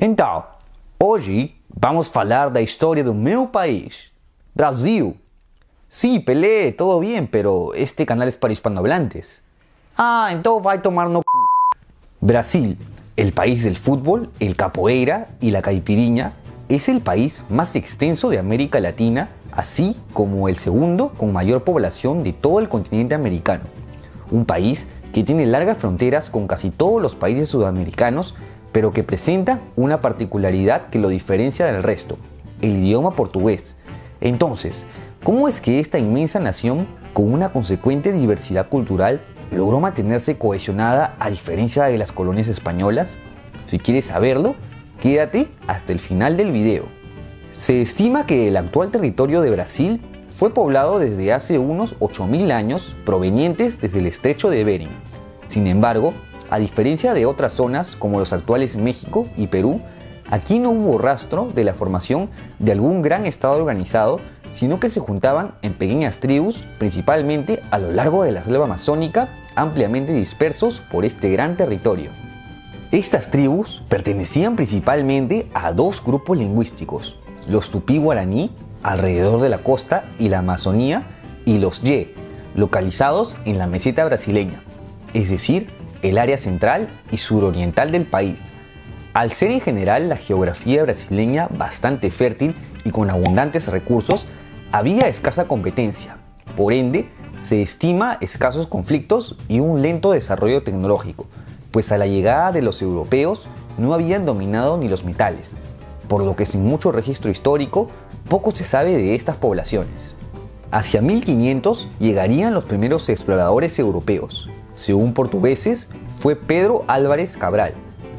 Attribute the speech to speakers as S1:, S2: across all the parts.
S1: Então, hoje vamos falar da história do meu país, Brasil. Sí, Pelé, todo bien, pero este canal es para hispanohablantes. Ah, entonces va a tomar no Brasil, el país del fútbol, el capoeira y la caipiriña, es el país más extenso de América Latina, así como el segundo con mayor población de todo el continente americano. Un país que tiene largas fronteras con casi todos los países sudamericanos pero que presenta una particularidad que lo diferencia del resto, el idioma portugués. Entonces, ¿cómo es que esta inmensa nación, con una consecuente diversidad cultural, logró mantenerse cohesionada a diferencia de las colonias españolas? Si quieres saberlo, quédate hasta el final del video. Se estima que el actual territorio de Brasil fue poblado desde hace unos 8.000 años provenientes desde el estrecho de Bering. Sin embargo, a diferencia de otras zonas como los actuales México y Perú, aquí no hubo rastro de la formación de algún gran estado organizado, sino que se juntaban en pequeñas tribus, principalmente a lo largo de la selva amazónica, ampliamente dispersos por este gran territorio. Estas tribus pertenecían principalmente a dos grupos lingüísticos, los tupí-guaraní, alrededor de la costa y la Amazonía, y los ye, localizados en la meseta brasileña, es decir, el área central y suroriental del país. Al ser en general la geografía brasileña bastante fértil y con abundantes recursos, había escasa competencia. Por ende, se estima escasos conflictos y un lento desarrollo tecnológico, pues a la llegada de los europeos no habían dominado ni los metales, por lo que sin mucho registro histórico, poco se sabe de estas poblaciones. Hacia 1500 llegarían los primeros exploradores europeos, según portugueses, fue Pedro Álvarez Cabral.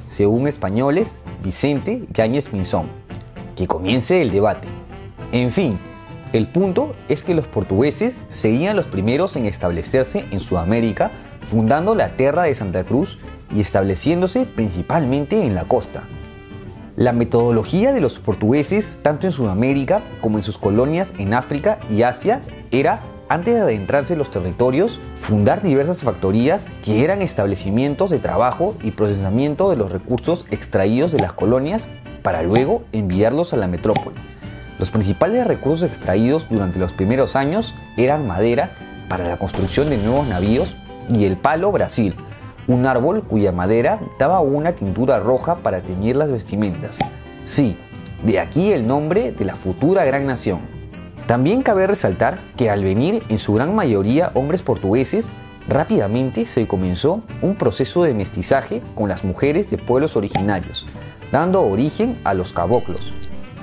S1: Según españoles, Vicente Yáñez Pinzón. Que comience el debate. En fin, el punto es que los portugueses serían los primeros en establecerse en Sudamérica, fundando la Tierra de Santa Cruz y estableciéndose principalmente en la costa. La metodología de los portugueses, tanto en Sudamérica como en sus colonias en África y Asia, era antes de adentrarse en los territorios, fundar diversas factorías que eran establecimientos de trabajo y procesamiento de los recursos extraídos de las colonias para luego enviarlos a la metrópoli. Los principales recursos extraídos durante los primeros años eran madera para la construcción de nuevos navíos y el palo Brasil, un árbol cuya madera daba una tintura roja para teñir las vestimentas. Sí, de aquí el nombre de la futura gran nación. También cabe resaltar que al venir en su gran mayoría hombres portugueses, rápidamente se comenzó un proceso de mestizaje con las mujeres de pueblos originarios, dando origen a los caboclos.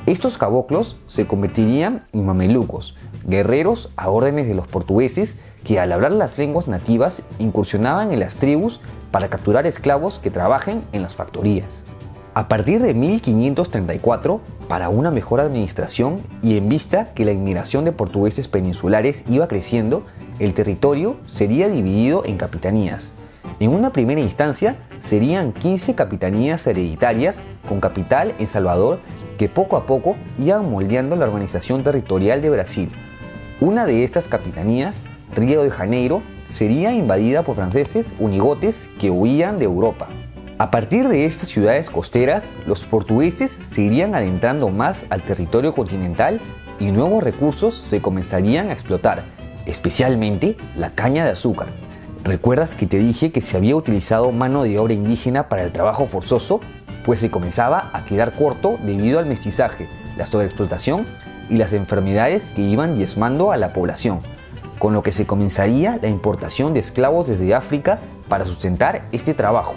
S1: Estos caboclos se convertirían en mamelucos, guerreros a órdenes de los portugueses que al hablar las lenguas nativas incursionaban en las tribus para capturar esclavos que trabajen en las factorías. A partir de 1534, para una mejor administración y en vista que la inmigración de portugueses peninsulares iba creciendo, el territorio sería dividido en capitanías. En una primera instancia serían 15 capitanías hereditarias con capital en Salvador que poco a poco iban moldeando la organización territorial de Brasil. Una de estas capitanías, Río de Janeiro, sería invadida por franceses unigotes que huían de Europa. A partir de estas ciudades costeras, los portugueses se irían adentrando más al territorio continental y nuevos recursos se comenzarían a explotar, especialmente la caña de azúcar. ¿Recuerdas que te dije que se había utilizado mano de obra indígena para el trabajo forzoso? Pues se comenzaba a quedar corto debido al mestizaje, la sobreexplotación y las enfermedades que iban diezmando a la población, con lo que se comenzaría la importación de esclavos desde África para sustentar este trabajo.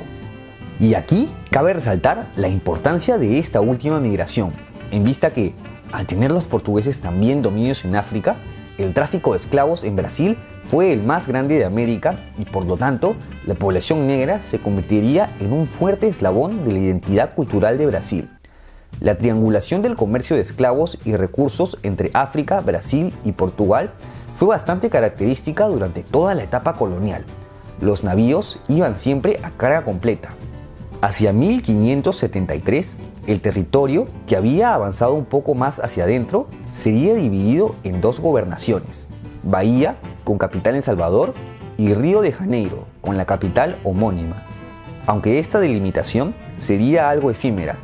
S1: Y aquí cabe resaltar la importancia de esta última migración, en vista que, al tener los portugueses también dominios en África, el tráfico de esclavos en Brasil fue el más grande de América y por lo tanto la población negra se convertiría en un fuerte eslabón de la identidad cultural de Brasil. La triangulación del comercio de esclavos y recursos entre África, Brasil y Portugal fue bastante característica durante toda la etapa colonial. Los navíos iban siempre a carga completa, Hacia 1573, el territorio, que había avanzado un poco más hacia adentro, sería dividido en dos gobernaciones, Bahía, con capital en Salvador, y Río de Janeiro, con la capital homónima. Aunque esta delimitación sería algo efímera,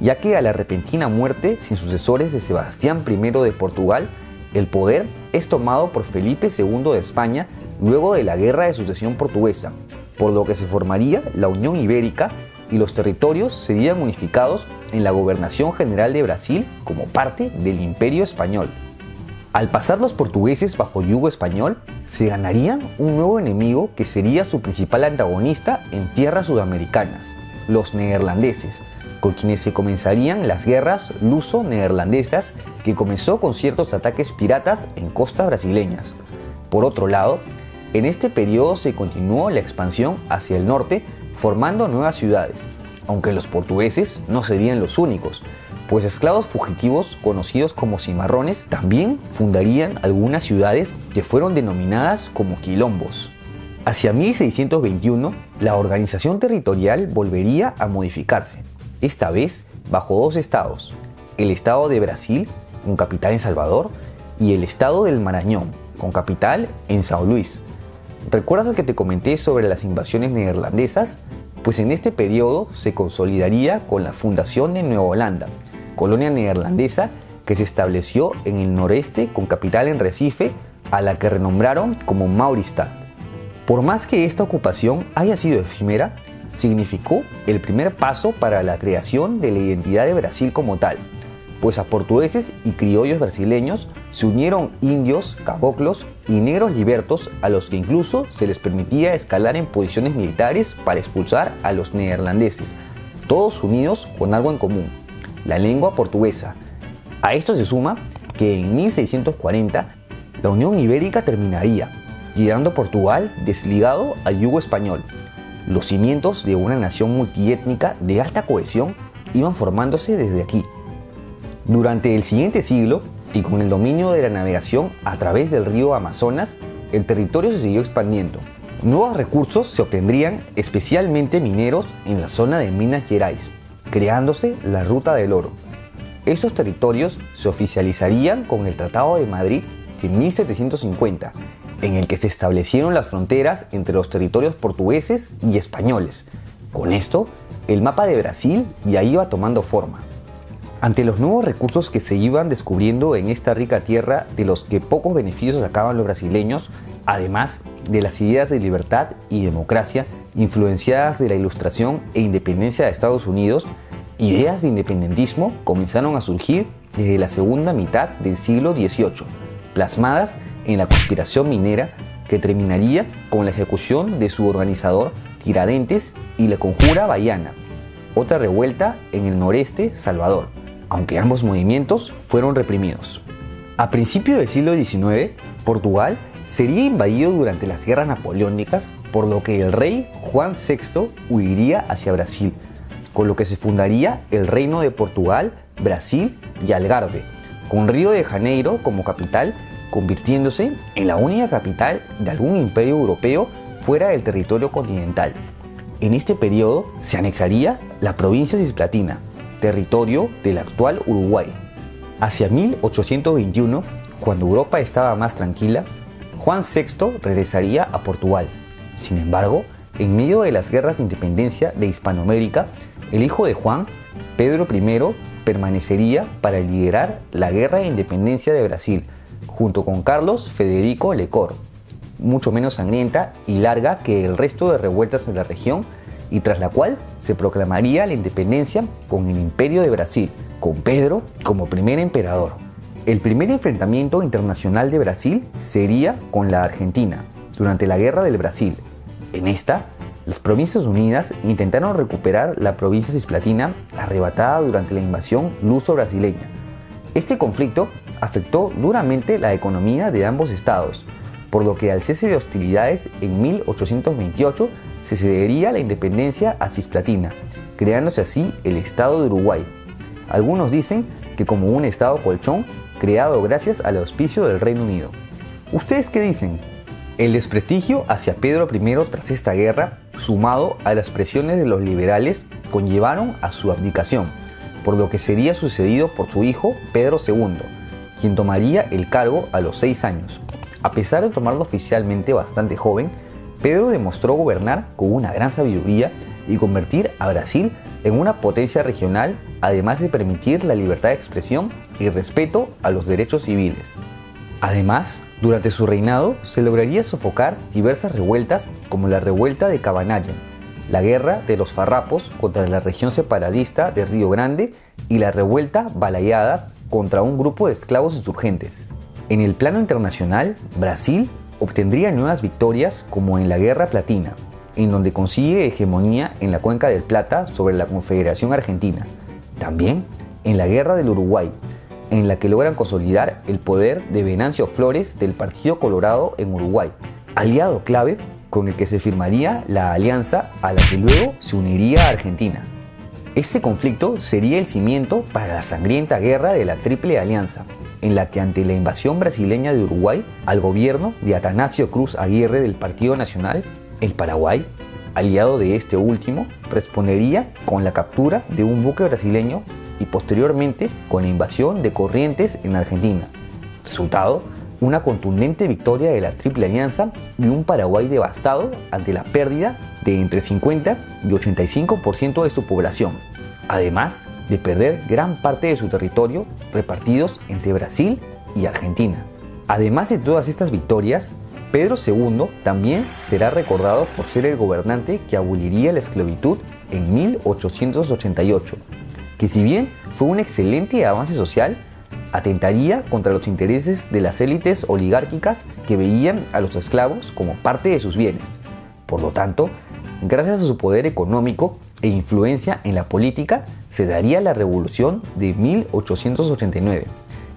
S1: ya que a la repentina muerte sin sucesores de Sebastián I de Portugal, el poder es tomado por Felipe II de España luego de la Guerra de Sucesión Portuguesa, por lo que se formaría la Unión Ibérica y los territorios serían unificados en la Gobernación General de Brasil como parte del Imperio Español. Al pasar los portugueses bajo yugo español, se ganarían un nuevo enemigo que sería su principal antagonista en tierras sudamericanas, los neerlandeses, con quienes se comenzarían las guerras luso-neerlandesas que comenzó con ciertos ataques piratas en costas brasileñas. Por otro lado, en este periodo se continuó la expansión hacia el norte formando nuevas ciudades, aunque los portugueses no serían los únicos, pues esclavos fugitivos conocidos como cimarrones también fundarían algunas ciudades que fueron denominadas como quilombos. Hacia 1621, la organización territorial volvería a modificarse, esta vez bajo dos estados, el estado de Brasil, con capital en Salvador, y el estado del Marañón, con capital en Sao Luis. ¿Recuerdas el que te comenté sobre las invasiones neerlandesas? Pues en este periodo se consolidaría con la fundación de Nueva Holanda, colonia neerlandesa que se estableció en el noreste con capital en Recife, a la que renombraron como Mauristad. Por más que esta ocupación haya sido efímera, significó el primer paso para la creación de la identidad de Brasil como tal, pues a portugueses y criollos brasileños se unieron indios, caboclos y negros libertos a los que incluso se les permitía escalar en posiciones militares para expulsar a los neerlandeses, todos unidos con algo en común, la lengua portuguesa. A esto se suma que en 1640 la Unión Ibérica terminaría, quedando Portugal desligado al yugo español. Los cimientos de una nación multiétnica de alta cohesión iban formándose desde aquí. Durante el siguiente siglo, y con el dominio de la navegación a través del río Amazonas, el territorio se siguió expandiendo. Nuevos recursos se obtendrían especialmente mineros en la zona de Minas Gerais, creándose la Ruta del Oro. Estos territorios se oficializarían con el Tratado de Madrid de 1750, en el que se establecieron las fronteras entre los territorios portugueses y españoles. Con esto, el mapa de Brasil ya iba tomando forma. Ante los nuevos recursos que se iban descubriendo en esta rica tierra de los que pocos beneficios sacaban los brasileños, además de las ideas de libertad y democracia influenciadas de la ilustración e independencia de Estados Unidos, ideas de independentismo comenzaron a surgir desde la segunda mitad del siglo XVIII, plasmadas en la conspiración minera que terminaría con la ejecución de su organizador Tiradentes y la conjura Bahiana, otra revuelta en el noreste Salvador, aunque ambos movimientos fueron reprimidos. A principios del siglo XIX, Portugal sería invadido durante las guerras napoleónicas, por lo que el rey Juan VI huiría hacia Brasil, con lo que se fundaría el Reino de Portugal, Brasil y Algarve, con Río de Janeiro como capital, convirtiéndose en la única capital de algún imperio europeo fuera del territorio continental. En este periodo se anexaría la provincia cisplatina, territorio del actual Uruguay. Hacia 1821, cuando Europa estaba más tranquila, Juan VI regresaría a Portugal. Sin embargo, en medio de las guerras de independencia de Hispanoamérica, el hijo de Juan, Pedro I, permanecería para liderar la guerra de independencia de Brasil, junto con Carlos Federico Lecor, mucho menos sangrienta y larga que el resto de revueltas en la región, y tras la cual se proclamaría la independencia con el Imperio de Brasil, con Pedro como primer emperador. El primer enfrentamiento internacional de Brasil sería con la Argentina, durante la Guerra del Brasil. En esta, las Provincias Unidas intentaron recuperar la provincia cisplatina arrebatada durante la invasión luso-brasileña. Este conflicto afectó duramente la economía de ambos estados, por lo que al cese de hostilidades en 1828 se cedería la independencia a Cisplatina, creándose así el Estado de Uruguay. Algunos dicen que como un Estado colchón creado gracias al auspicio del Reino Unido. ¿Ustedes qué dicen? El desprestigio hacia Pedro I tras esta guerra, sumado a las presiones de los liberales, conllevaron a su abdicación, por lo que sería sucedido por su hijo Pedro II, quien tomaría el cargo a los seis años. A pesar de tomarlo oficialmente bastante joven, Pedro demostró gobernar con una gran sabiduría y convertir a Brasil en una potencia regional, además de permitir la libertad de expresión y respeto a los derechos civiles. Además, durante su reinado se lograría sofocar diversas revueltas como la revuelta de Cabanayan, la guerra de los farrapos contra la región separadista de Río Grande y la revuelta balayada contra un grupo de esclavos insurgentes. En el plano internacional, Brasil obtendría nuevas victorias como en la Guerra Platina, en donde consigue hegemonía en la Cuenca del Plata sobre la Confederación Argentina. También en la Guerra del Uruguay, en la que logran consolidar el poder de Venancio Flores del Partido Colorado en Uruguay, aliado clave con el que se firmaría la alianza a la que luego se uniría Argentina. Este conflicto sería el cimiento para la sangrienta guerra de la Triple Alianza, en la que ante la invasión brasileña de Uruguay al gobierno de Atanasio Cruz Aguirre del Partido Nacional, el Paraguay, aliado de este último, respondería con la captura de un buque brasileño y posteriormente con la invasión de Corrientes en Argentina. Resultado, una contundente victoria de la Triple Alianza y un Paraguay devastado ante la pérdida de entre 50 y 85% de su población, además de perder gran parte de su territorio repartidos entre Brasil y Argentina. Además de todas estas victorias, Pedro II también será recordado por ser el gobernante que aboliría la esclavitud en 1888, que si bien fue un excelente avance social, atentaría contra los intereses de las élites oligárquicas que veían a los esclavos como parte de sus bienes. Por lo tanto, gracias a su poder económico e influencia en la política, se daría la revolución de 1889,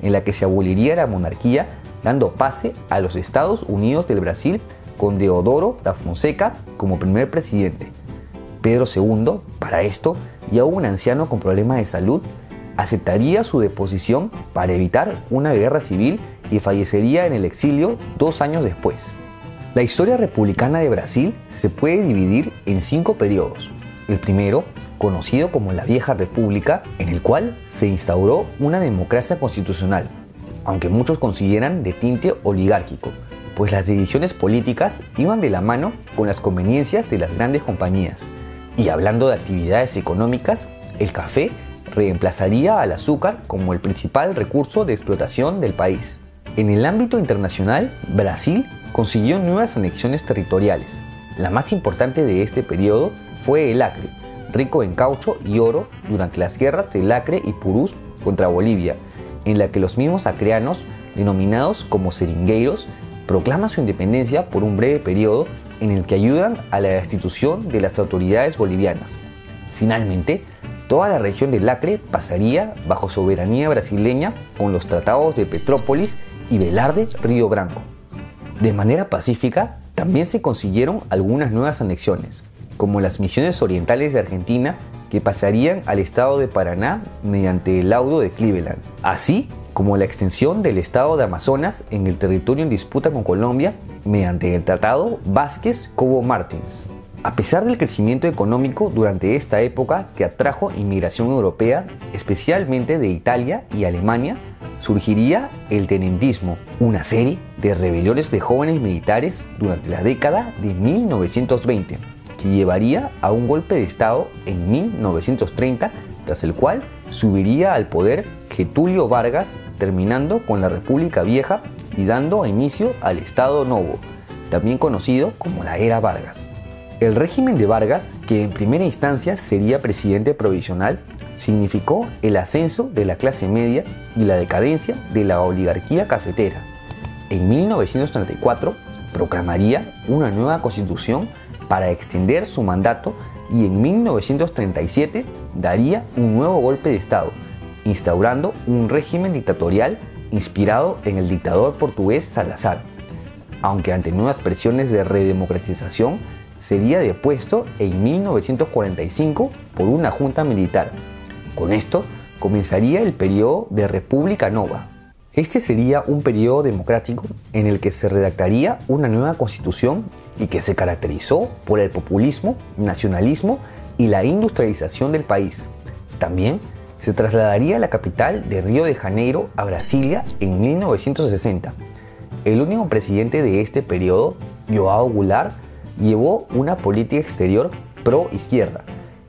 S1: en la que se aboliría la monarquía dando pase a los Estados Unidos del Brasil con Deodoro da Fonseca como primer presidente. Pedro II, para esto, ya un anciano con problemas de salud, aceptaría su deposición para evitar una guerra civil y fallecería en el exilio dos años después. La historia republicana de Brasil se puede dividir en cinco periodos. El primero, conocido como la Vieja República, en el cual se instauró una democracia constitucional, aunque muchos consideran de tinte oligárquico, pues las decisiones políticas iban de la mano con las conveniencias de las grandes compañías. Y hablando de actividades económicas, el café reemplazaría al azúcar como el principal recurso de explotación del país. En el ámbito internacional, Brasil consiguió nuevas anexiones territoriales. La más importante de este periodo fue el Acre, rico en caucho y oro durante las guerras del Acre y Purús contra Bolivia, en la que los mismos acreanos, denominados como seringueiros, proclaman su independencia por un breve periodo en el que ayudan a la destitución de las autoridades bolivianas. Finalmente, toda la región del Acre pasaría bajo soberanía brasileña con los tratados de Petrópolis y Velarde Río Branco. De manera pacífica, también se consiguieron algunas nuevas anexiones, como las misiones orientales de Argentina que pasarían al estado de Paraná mediante el laudo de Cleveland, así como la extensión del estado de Amazonas en el territorio en disputa con Colombia mediante el Tratado Vázquez-Cobo Martins. A pesar del crecimiento económico durante esta época que atrajo inmigración europea, especialmente de Italia y Alemania, surgiría el tenentismo, una serie de rebeliones de jóvenes militares durante la década de 1920 llevaría a un golpe de Estado en 1930, tras el cual subiría al poder Getulio Vargas, terminando con la República Vieja y dando inicio al Estado Novo, también conocido como la Era Vargas. El régimen de Vargas, que en primera instancia sería presidente provisional, significó el ascenso de la clase media y la decadencia de la oligarquía cafetera. En 1934 proclamaría una nueva constitución para extender su mandato y en 1937 daría un nuevo golpe de Estado, instaurando un régimen dictatorial inspirado en el dictador portugués Salazar, aunque ante nuevas presiones de redemocratización sería depuesto en 1945 por una junta militar. Con esto comenzaría el periodo de República Nova. Este sería un periodo democrático en el que se redactaría una nueva constitución y que se caracterizó por el populismo, nacionalismo y la industrialización del país. También se trasladaría la capital de Río de Janeiro a Brasilia en 1960. El único presidente de este periodo, Joao Goulart, llevó una política exterior pro izquierda,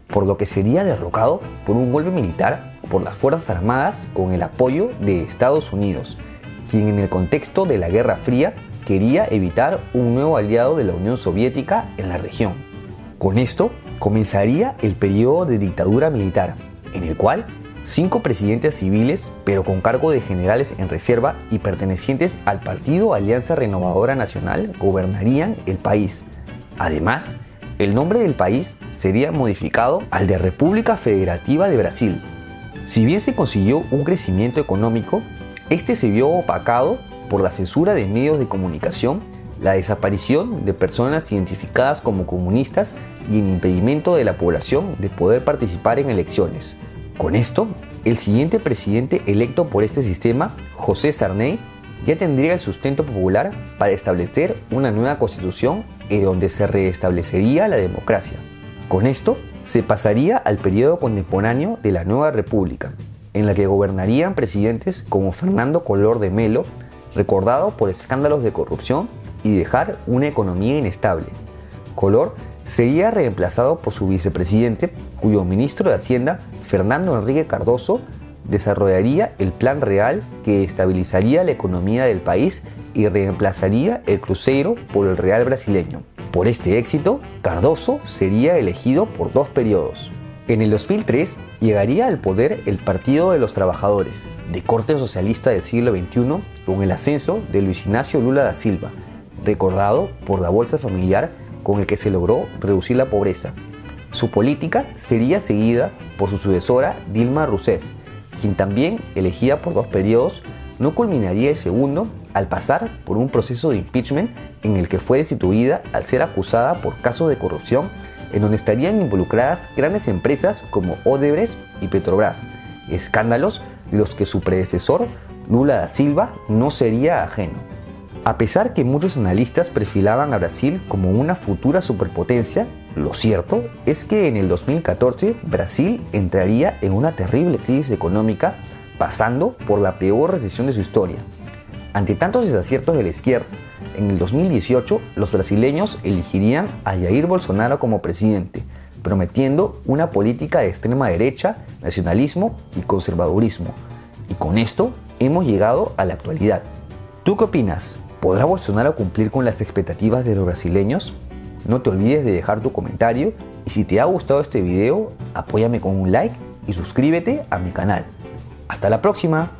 S1: por lo que sería derrocado por un golpe militar por las Fuerzas Armadas con el apoyo de Estados Unidos, quien en el contexto de la Guerra Fría quería evitar un nuevo aliado de la Unión Soviética en la región. Con esto comenzaría el periodo de dictadura militar, en el cual cinco presidentes civiles, pero con cargo de generales en reserva y pertenecientes al partido Alianza Renovadora Nacional, gobernarían el país. Además, el nombre del país sería modificado al de República Federativa de Brasil. Si bien se consiguió un crecimiento económico, este se vio opacado por la censura de medios de comunicación, la desaparición de personas identificadas como comunistas y el impedimento de la población de poder participar en elecciones. Con esto, el siguiente presidente electo por este sistema, José Sarney, ya tendría el sustento popular para establecer una nueva constitución en donde se reestablecería la democracia. Con esto, se pasaría al periodo contemporáneo de la nueva república, en la que gobernarían presidentes como Fernando Color de Melo, recordado por escándalos de corrupción y dejar una economía inestable. Color sería reemplazado por su vicepresidente, cuyo ministro de Hacienda, Fernando Enrique Cardoso, desarrollaría el plan real que estabilizaría la economía del país y reemplazaría el crucero por el real brasileño. Por este éxito, Cardoso sería elegido por dos periodos. En el 2003 llegaría al poder el Partido de los Trabajadores, de corte socialista del siglo XXI, con el ascenso de Luis Ignacio Lula da Silva, recordado por la bolsa familiar con el que se logró reducir la pobreza. Su política sería seguida por su sucesora Dilma Rousseff, quien también, elegida por dos periodos, no culminaría el segundo al pasar por un proceso de impeachment en el que fue destituida al ser acusada por casos de corrupción en donde estarían involucradas grandes empresas como Odebrecht y Petrobras, escándalos de los que su predecesor, Lula da Silva, no sería ajeno. A pesar que muchos analistas perfilaban a Brasil como una futura superpotencia, lo cierto es que en el 2014 Brasil entraría en una terrible crisis económica pasando por la peor recesión de su historia. Ante tantos desaciertos de la izquierda, en el 2018 los brasileños elegirían a Jair Bolsonaro como presidente, prometiendo una política de extrema derecha, nacionalismo y conservadurismo. Y con esto hemos llegado a la actualidad. ¿Tú qué opinas? ¿Podrá Bolsonaro cumplir con las expectativas de los brasileños? No te olvides de dejar tu comentario y si te ha gustado este video, apóyame con un like y suscríbete a mi canal. Hasta la próxima.